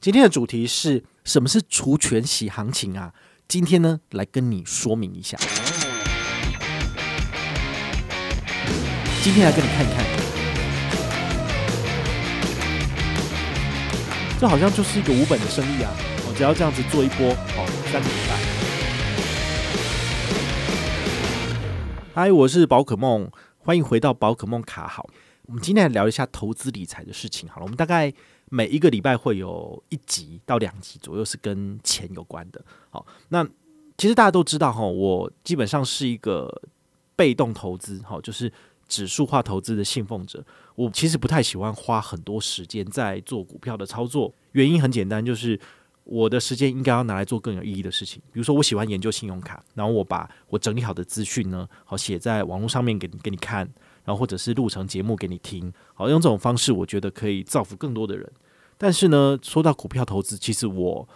今天的主题是什么是除权息行情啊？今天呢，来跟你说明一下。今天来跟你看一看，这好像就是一个无本的生意啊！我只要这样子做一波，好，三个礼拜。嗨，我是宝可梦，欢迎回到宝可梦卡好。我们今天来聊一下投资理财的事情。好了，我们大概。每一个礼拜会有一集到两集左右是跟钱有关的。好，那其实大家都知道哈，我基本上是一个被动投资，哈，就是指数化投资的信奉者。我其实不太喜欢花很多时间在做股票的操作，原因很简单，就是我的时间应该要拿来做更有意义的事情。比如说，我喜欢研究信用卡，然后我把我整理好的资讯呢，好写在网络上面给你给你看。然后或者是录成节目给你听，好，用这种方式，我觉得可以造福更多的人。但是呢，说到股票投资，其实我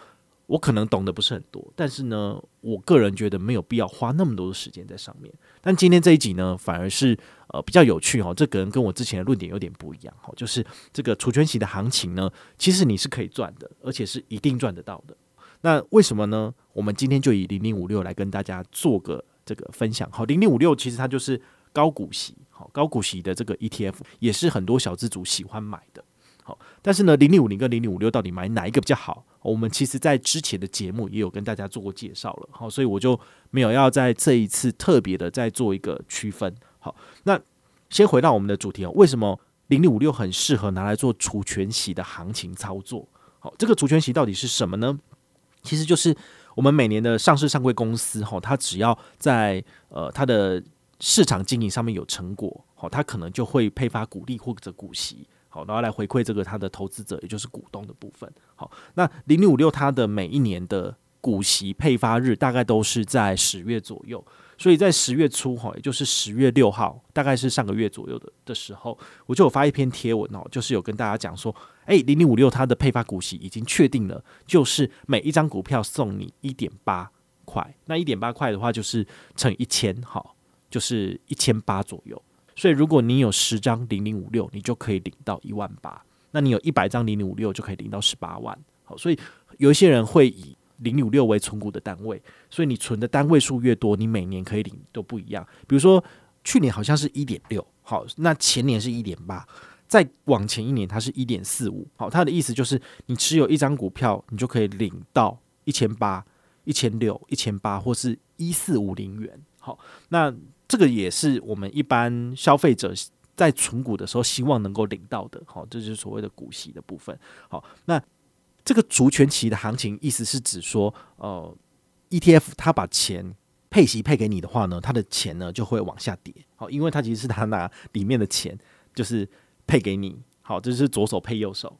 我可能懂得不是很多，但是呢，我个人觉得没有必要花那么多的时间在上面。但今天这一集呢，反而是呃比较有趣哈，这可能跟我之前的论点有点不一样哈，就是这个除权息的行情呢，其实你是可以赚的，而且是一定赚得到的。那为什么呢？我们今天就以零零五六来跟大家做个这个分享。好，零零五六其实它就是高股息。高股息的这个 ETF 也是很多小资族喜欢买的。好，但是呢，零零五零跟零零五六到底买哪一个比较好？我们其实在之前的节目也有跟大家做过介绍了。好，所以我就没有要在这一次特别的再做一个区分。好，那先回到我们的主题哦，为什么零零五六很适合拿来做除权息的行情操作？好，这个除权息到底是什么呢？其实就是我们每年的上市上柜公司哈，它只要在呃它的市场经营上面有成果，好，他可能就会配发股利或者股息，好，然后来回馈这个他的投资者，也就是股东的部分。好，那零零五六它的每一年的股息配发日大概都是在十月左右，所以在十月初，哈，也就是十月六号，大概是上个月左右的的时候，我就有发一篇贴文哦，就是有跟大家讲说，哎，零零五六它的配发股息已经确定了，就是每一张股票送你一点八块，那一点八块的话就是乘以一千，好。就是一千八左右，所以如果你有十张零零五六，你就可以领到一万八。那你有一百张零零五六，就可以领到十八万。好，所以有一些人会以零零五六为存股的单位，所以你存的单位数越多，你每年可以领都不一样。比如说去年好像是一点六，好，那前年是一点八，再往前一年它是一点四五。好，它的意思就是你持有一张股票，你就可以领到一千八、一千六、一千八，或是一四五零元。好，那。这个也是我们一般消费者在存股的时候希望能够领到的，好，这就是所谓的股息的部分。好，那这个除权息的行情，意思是指说，呃，ETF 它把钱配息配给你的话呢，它的钱呢就会往下跌，好，因为它其实是它拿里面的钱就是配给你，好，这是左手配右手。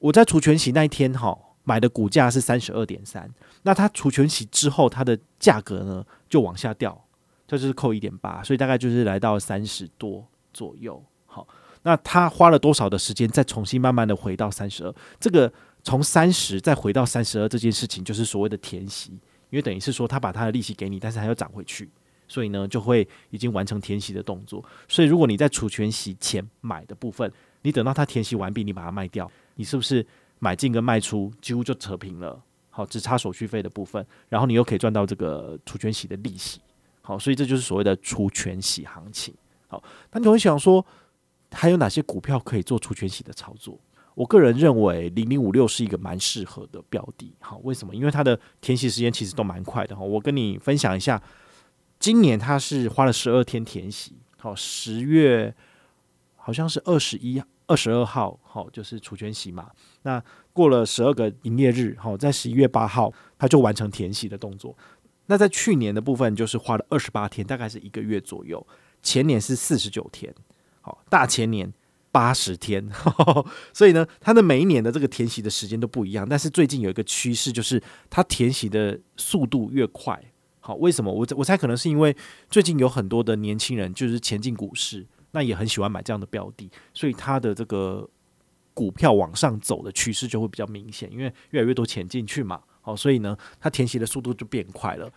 我在除权息那一天，哈，买的股价是三十二点三，那它除权息之后，它的价格呢就往下掉。这就是扣一点八，所以大概就是来到三十多左右。好，那他花了多少的时间再重新慢慢的回到三十二？这个从三十再回到三十二这件事情，就是所谓的填息，因为等于是说他把他的利息给你，但是还要涨回去，所以呢就会已经完成填息的动作。所以如果你在除权息前买的部分，你等到它填息完毕，你把它卖掉，你是不是买进跟卖出几乎就扯平了？好，只差手续费的部分，然后你又可以赚到这个除权息的利息。好，所以这就是所谓的除权息行情。好，那你会想说，还有哪些股票可以做除权息的操作？我个人认为零零五六是一个蛮适合的标的。好，为什么？因为它的填息时间其实都蛮快的。哈，我跟你分享一下，今年它是花了十二天填息。好，十月好像是二十一、二十二号，好，就是除权息嘛。那过了十二个营业日，好，在十一月八号，它就完成填息的动作。那在去年的部分就是花了二十八天，大概是一个月左右。前年是四十九天，好，大前年八十天。呵呵，所以呢，它的每一年的这个填息的时间都不一样。但是最近有一个趋势，就是它填息的速度越快。好，为什么？我我猜可能是因为最近有很多的年轻人就是前进股市，那也很喜欢买这样的标的，所以它的这个股票往上走的趋势就会比较明显，因为越来越多钱进去嘛。哦，所以呢，它填息的速度就变快了，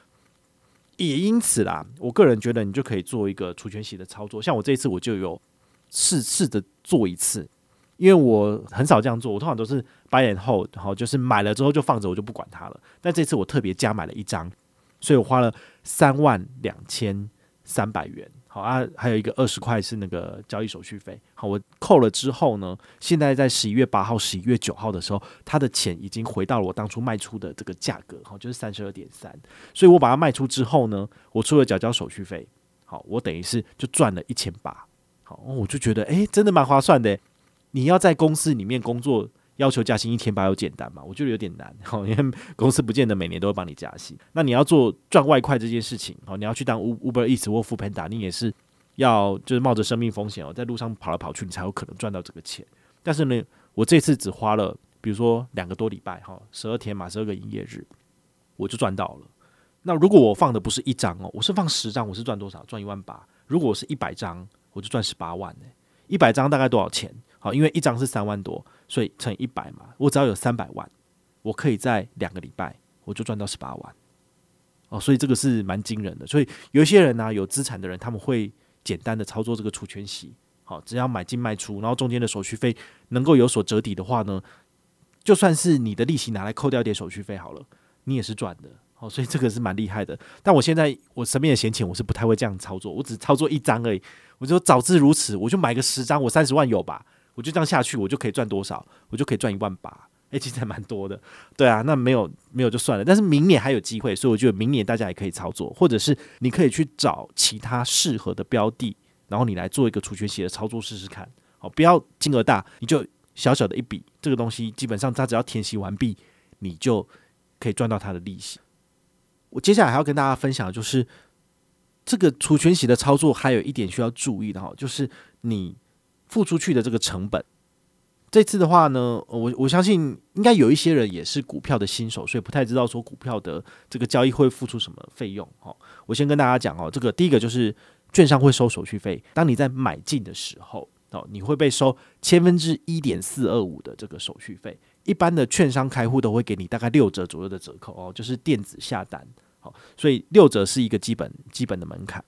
也因此啦，我个人觉得你就可以做一个除权息的操作。像我这一次我就有试试着做一次，因为我很少这样做，我通常都是 buy and hold，好，就是买了之后就放着，我就不管它了。但这次我特别加买了一张，所以我花了三万两千三百元。好啊，还有一个二十块是那个交易手续费。好，我扣了之后呢，现在在十一月八号、十一月九号的时候，他的钱已经回到了我当初卖出的这个价格，好，就是三十二点三。所以我把它卖出之后呢，我出了缴交手续费，好，我等于是就赚了一千八。好，我就觉得诶，真的蛮划算的。你要在公司里面工作，要求加薪一千八又简单嘛？我觉得有点难，因为公司不见得每年都会帮你加薪。那你要做赚外快这件事情，哦，你要去当 Uber Eats 或 Foodpanda，你也是要就是冒着生命风险哦，在路上跑来跑去，你才有可能赚到这个钱。但是呢，我这次只花了，比如说两个多礼拜，哈，十二天嘛，十二个营业日，我就赚到了。那如果我放的不是一张哦，我是放十张，我是赚多少？赚一万八。如果我是一百张，我就赚十八万呢。一百张大概多少钱？好，因为一张是三万多，所以乘一百嘛，我只要有三百万，我可以在两个礼拜我就赚到十八万。哦，所以这个是蛮惊人的。所以有一些人呢、有资产的人，他们会简单的操作这个除权息。好，只要买进卖出，然后中间的手续费能够有所折抵的话呢，就算是你的利息拿来扣掉点手续费好了，你也是赚的。好，所以这个是蛮厉害的。但我现在我身边的闲钱，我是不太会这样操作，我只操作一张而已。我就早知如此，我就买个十张，我三十万有吧？我就这样下去，我就可以赚多少？我就可以赚一万八，诶，其实还蛮多的。对啊，那没有没有就算了。但是明年还有机会，所以我觉得明年大家也可以操作，或者是你可以去找其他适合的标的，然后你来做一个除权息的操作试试看。好，不要金额大，你就小小的一笔，这个东西基本上它只要填息完毕，你就可以赚到它的利息。我接下来还要跟大家分享的就是这个除权息的操作，还有一点需要注意的哈，就是你。付出去的这个成本，这次的话呢，我我相信应该有一些人也是股票的新手，所以不太知道说股票的这个交易会付出什么费用。哈，我先跟大家讲哦，这个第一个就是券商会收手续费，当你在买进的时候哦，你会被收千分之一点四二五的这个手续费。一般的券商开户都会给你大概六折左右的折扣哦，就是电子下单。好，所以六折是一个基本基本的门槛。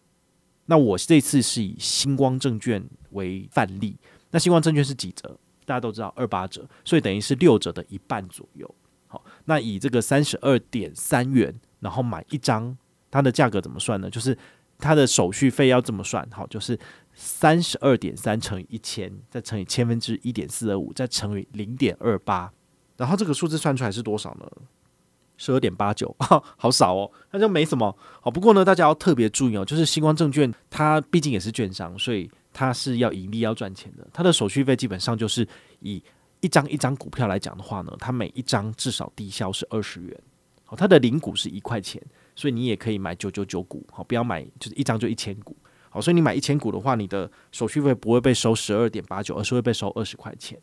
那我这次是以星光证券为范例，那星光证券是几折？大家都知道二八折，所以等于是六折的一半左右。好，那以这个三十二点三元，然后买一张，它的价格怎么算呢？就是它的手续费要这么算，好，就是三十二点三乘以一千，再乘以千分之一点四二五，再乘以零点二八，然后这个数字算出来是多少呢？十二点八九，好少哦，那就没什么。好，不过呢，大家要特别注意哦，就是新光证券它毕竟也是券商，所以它是要盈利、要赚钱的。它的手续费基本上就是以一张一张股票来讲的话呢，它每一张至少低消是二十元。好，它的零股是一块钱，所以你也可以买九九九股。好，不要买就是一张就一千股。好，所以你买一千股的话，你的手续费不会被收十二点八九，而是会被收二十块钱。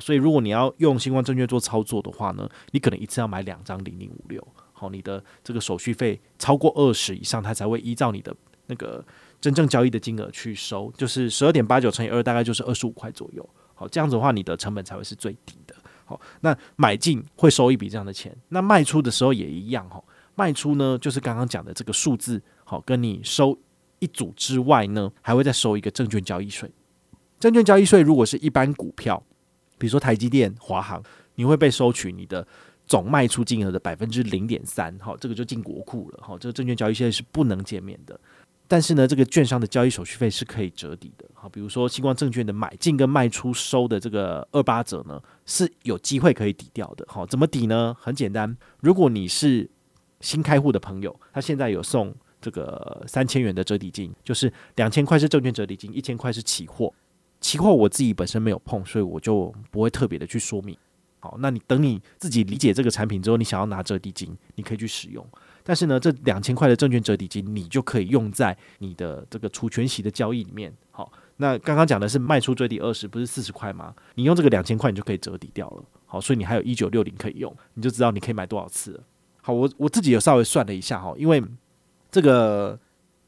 所以，如果你要用新光证券做操作的话呢，你可能一次要买两张零零五六，好，你的这个手续费超过二十以上，它才会依照你的那个真正交易的金额去收，就是十二点八九乘以二，大概就是二十五块左右。好，这样子的话，你的成本才会是最低的。好，那买进会收一笔这样的钱，那卖出的时候也一样。哈，卖出呢，就是刚刚讲的这个数字，好，跟你收一组之外呢，还会再收一个证券交易税。证券交易税如果是一般股票。比如说台积电、华航，你会被收取你的总卖出金额的百分之零点三，好，这个就进国库了，好，这个证券交易现在是不能减免的。但是呢，这个券商的交易手续费是可以折抵的，好，比如说新光证券的买进跟卖出收的这个二八折呢，是有机会可以抵掉的，好，怎么抵呢？很简单，如果你是新开户的朋友，他现在有送这个三千元的折抵金，就是两千块是证券折抵金，一千块是期货。期货我自己本身没有碰，所以我就不会特别的去说明。好，那你等你自己理解这个产品之后，你想要拿折抵金，你可以去使用。但是呢，这两千块的证券折抵金，你就可以用在你的这个除权息的交易里面。好，那刚刚讲的是卖出最低二十，不是四十块吗？你用这个两千块，你就可以折抵掉了。好，所以你还有一九六零可以用，你就知道你可以买多少次。好，我我自己有稍微算了一下哈，因为这个。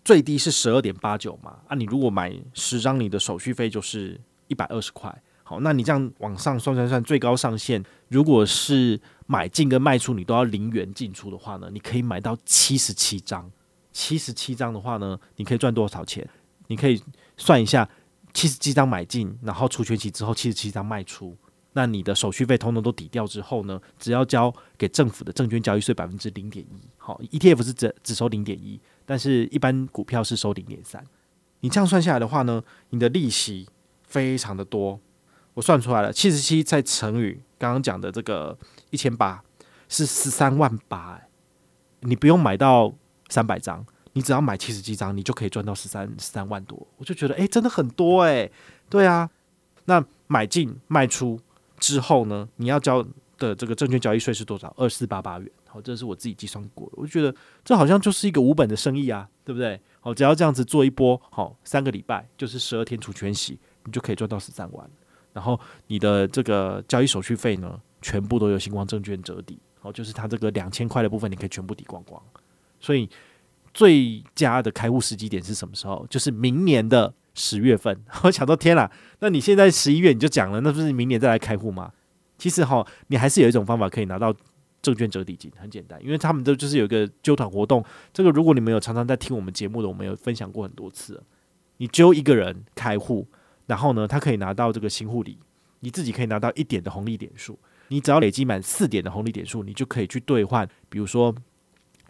最低是十二点八九嘛，啊，你如果买十张，你的手续费就是一百二十块。好，那你这样往上算算算，最高上限，如果是买进跟卖出你都要零元进出的话呢，你可以买到七十七张。七十七张的话呢，你可以赚多少钱？你可以算一下，七十七张买进，然后除权期之后七十七张卖出，那你的手续费通通都抵掉之后呢，只要交给政府的证券交易税百分之零点一。好，ETF 是只只收零点一，但是一般股票是收零点三。你这样算下来的话呢，你的利息非常的多。我算出来了，七十七再乘以刚刚讲的这个一千八，是十三万八。哎，你不用买到三百张，你只要买七十七张，你就可以赚到十三十三万多。我就觉得，哎，真的很多哎。对啊，那买进卖出之后呢，你要交的这个证券交易税是多少？二四八八元。好，这是我自己计算过的。我觉得这好像就是一个无本的生意啊，对不对？好，只要这样子做一波，好，三个礼拜就是十二天除权息，你就可以赚到十三万。然后你的这个交易手续费呢，全部都由星光证券折抵，哦，就是它这个两千块的部分，你可以全部抵光光。所以最佳的开户时机点是什么时候？就是明年的十月份。我想到，天啦，那你现在十一月你就讲了，那不是明年再来开户吗？其实哈，你还是有一种方法可以拿到证券折抵金，很简单，因为他们都就是有一个揪团活动。这个如果你们有常常在听我们节目的，我们有分享过很多次。你揪一个人开户。然后呢，他可以拿到这个新户礼，你自己可以拿到一点的红利点数。你只要累积满四点的红利点数，你就可以去兑换，比如说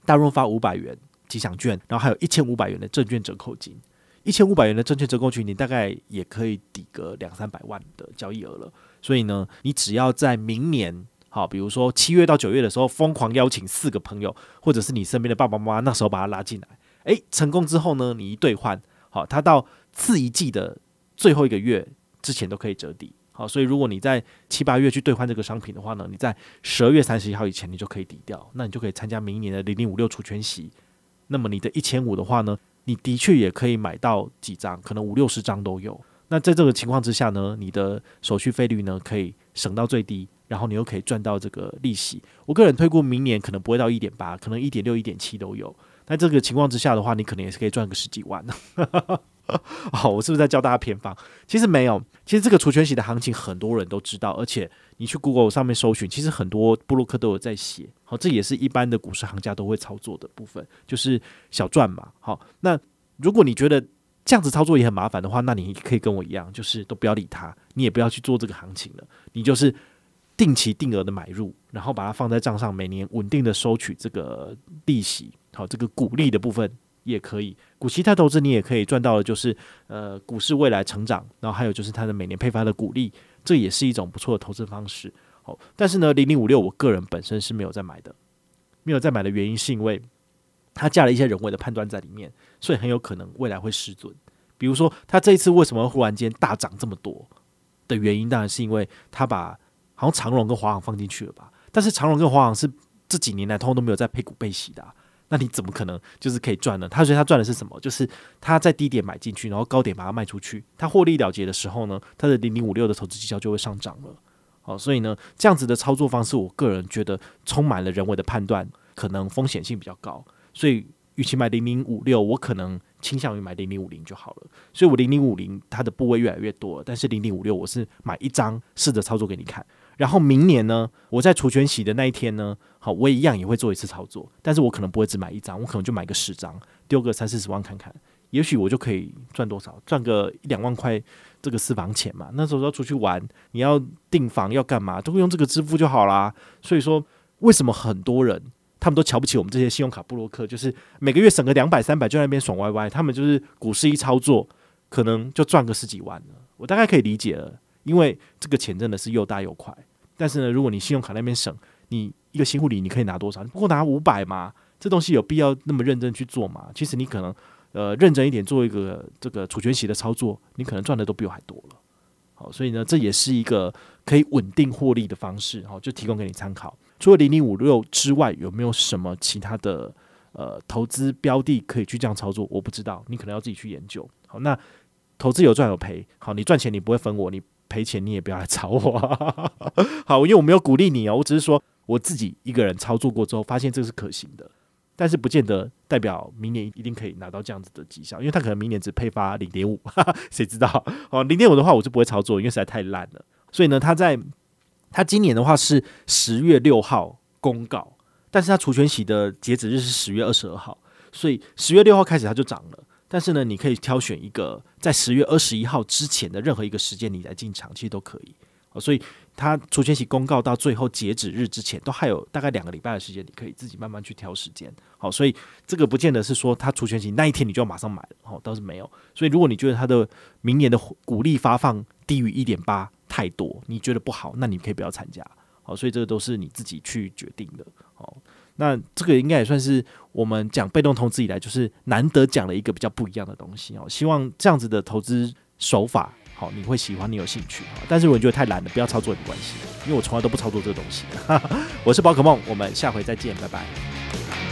大润发五百元吉祥券，然后还有一千五百元的证券折扣金。一千五百元的证券折扣金，你大概也可以抵个两三百万的交易额了。所以呢，你只要在明年，好，比如说七月到九月的时候，疯狂邀请四个朋友，或者是你身边的爸爸妈妈，那时候把他拉进来，诶，成功之后呢，你一兑换，好，他到次一季的。最后一个月之前都可以折抵，好，所以如果你在七八月去兑换这个商品的话呢，你在十二月三十一号以前你就可以抵掉，那你就可以参加明年的零零五六除权息。那么你的一千五的话呢，你的确也可以买到几张，可能五六十张都有。那在这个情况之下呢，你的手续费率呢可以省到最低，然后你又可以赚到这个利息。我个人推估明年可能不会到一点八，可能一点六、一点七都有。那这个情况之下的话，你可能也是可以赚个十几万呢。哦，我是不是在教大家偏方？其实没有，其实这个除权息的行情很多人都知道，而且你去 Google 上面搜寻，其实很多布洛克都有在写。好，这也是一般的股市行家都会操作的部分，就是小赚嘛。好，那如果你觉得这样子操作也很麻烦的话，那你可以跟我一样，就是都不要理它，你也不要去做这个行情了，你就是定期定额的买入，然后把它放在账上，每年稳定的收取这个利息，好，这个股利的部分。也可以，股息泰投资你也可以赚到的，就是呃股市未来成长，然后还有就是它的每年配发的股利，这也是一种不错的投资方式。好，但是呢，零零五六我个人本身是没有在买的，没有在买的原因是因为它加了一些人为的判断在里面，所以很有可能未来会失准。比如说，它这一次为什么忽然间大涨这么多的原因，当然是因为它把好像长荣跟华航放进去了吧？但是长荣跟华航是这几年来通通都没有在配股配息的。那你怎么可能就是可以赚呢？他所以他赚的是什么？就是他在低点买进去，然后高点把它卖出去。他获利了结的时候呢，他的零零五六的投资绩效就会上涨了。好，所以呢，这样子的操作方式，我个人觉得充满了人为的判断，可能风险性比较高。所以，与其买零零五六，我可能倾向于买零零五零就好了。所以我零零五零它的部位越来越多，但是零零五六我是买一张试着操作给你看。然后明年呢，我在除权洗的那一天呢，好，我也一样也会做一次操作，但是我可能不会只买一张，我可能就买个十张，丢个三四十万看看，也许我就可以赚多少，赚个一两万块这个私房钱嘛。那时候要出去玩，你要订房要干嘛，都会用这个支付就好啦。所以说，为什么很多人他们都瞧不起我们这些信用卡布洛克，就是每个月省个两百三百就在那边爽歪歪，他们就是股市一操作，可能就赚个十几万了。我大概可以理解了。因为这个钱真的是又大又快，但是呢，如果你信用卡那边省，你一个新户礼你可以拿多少？你不过拿五百嘛，这东西有必要那么认真去做吗？其实你可能呃认真一点做一个这个储权息的操作，你可能赚的都比我还多了。好，所以呢，这也是一个可以稳定获利的方式。好，就提供给你参考。除了零零五六之外，有没有什么其他的呃投资标的可以去这样操作？我不知道，你可能要自己去研究。好，那投资有赚有赔。好，你赚钱你不会分我，你。赔钱你也不要来找我，好，因为我没有鼓励你哦，我只是说我自己一个人操作过之后，发现这个是可行的，但是不见得代表明年一定可以拿到这样子的绩效，因为他可能明年只配发零点五，谁知道？哦，零点五的话我就不会操作，因为实在太烂了。所以呢，他在他今年的话是十月六号公告，但是他除权息的截止日是十月二十二号，所以十月六号开始他就涨了。但是呢，你可以挑选一个在十月二十一号之前的任何一个时间你来进场，其实都可以。所以它除权息公告到最后截止日之前，都还有大概两个礼拜的时间，你可以自己慢慢去挑时间。好，所以这个不见得是说它除权息那一天你就要马上买了，哦，倒是没有。所以如果你觉得它的明年的股利发放低于一点八太多，你觉得不好，那你可以不要参加。好，所以这个都是你自己去决定的。好，那这个应该也算是我们讲被动投资以来，就是难得讲了一个比较不一样的东西哦。希望这样子的投资手法。好，你会喜欢，你有兴趣。但是如果你觉得太难了，不要操作也没关系，因为我从来都不操作这个东西。我是宝可梦，我们下回再见，拜拜。